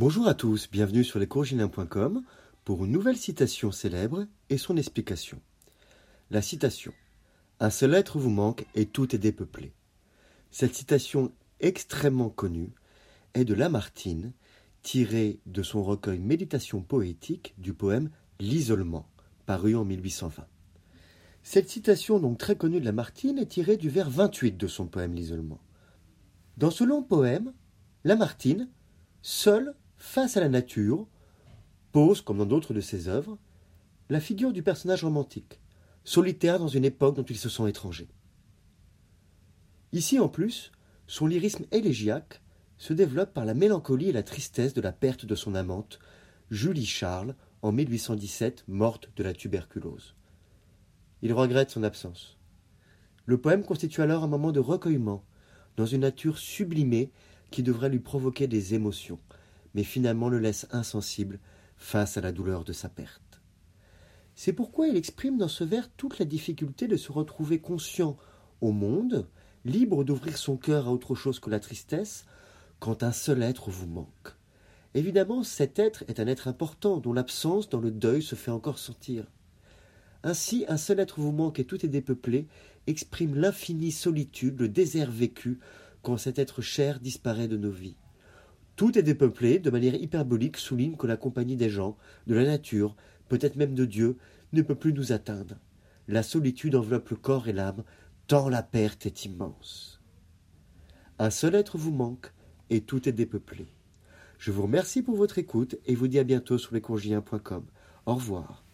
Bonjour à tous, bienvenue sur lescourgilins.com pour une nouvelle citation célèbre et son explication. La citation Un seul être vous manque et tout est dépeuplé. Cette citation extrêmement connue est de Lamartine, tirée de son recueil Méditation poétique du poème L'isolement, paru en 1820. Cette citation donc très connue de Lamartine est tirée du vers 28 de son poème L'isolement. Dans ce long poème, Lamartine, seul face à la nature, pose, comme dans d'autres de ses œuvres, la figure du personnage romantique, solitaire dans une époque dont il se sent étranger. Ici, en plus, son lyrisme élégiaque se développe par la mélancolie et la tristesse de la perte de son amante, Julie Charles, en 1817, morte de la tuberculose. Il regrette son absence. Le poème constitue alors un moment de recueillement, dans une nature sublimée qui devrait lui provoquer des émotions, mais finalement le laisse insensible face à la douleur de sa perte. C'est pourquoi il exprime dans ce vers toute la difficulté de se retrouver conscient au monde, libre d'ouvrir son cœur à autre chose que la tristesse, quand un seul être vous manque. Évidemment, cet être est un être important dont l'absence dans le deuil se fait encore sentir. Ainsi, un seul être vous manque et tout est dépeuplé exprime l'infinie solitude, le désert vécu quand cet être cher disparaît de nos vies. Tout est dépeuplé, de manière hyperbolique, souligne que la compagnie des gens, de la nature, peut-être même de Dieu, ne peut plus nous atteindre. La solitude enveloppe le corps et l'âme, tant la perte est immense. Un seul être vous manque, et tout est dépeuplé. Je vous remercie pour votre écoute et vous dis à bientôt sur lescourgiens.com. Au revoir.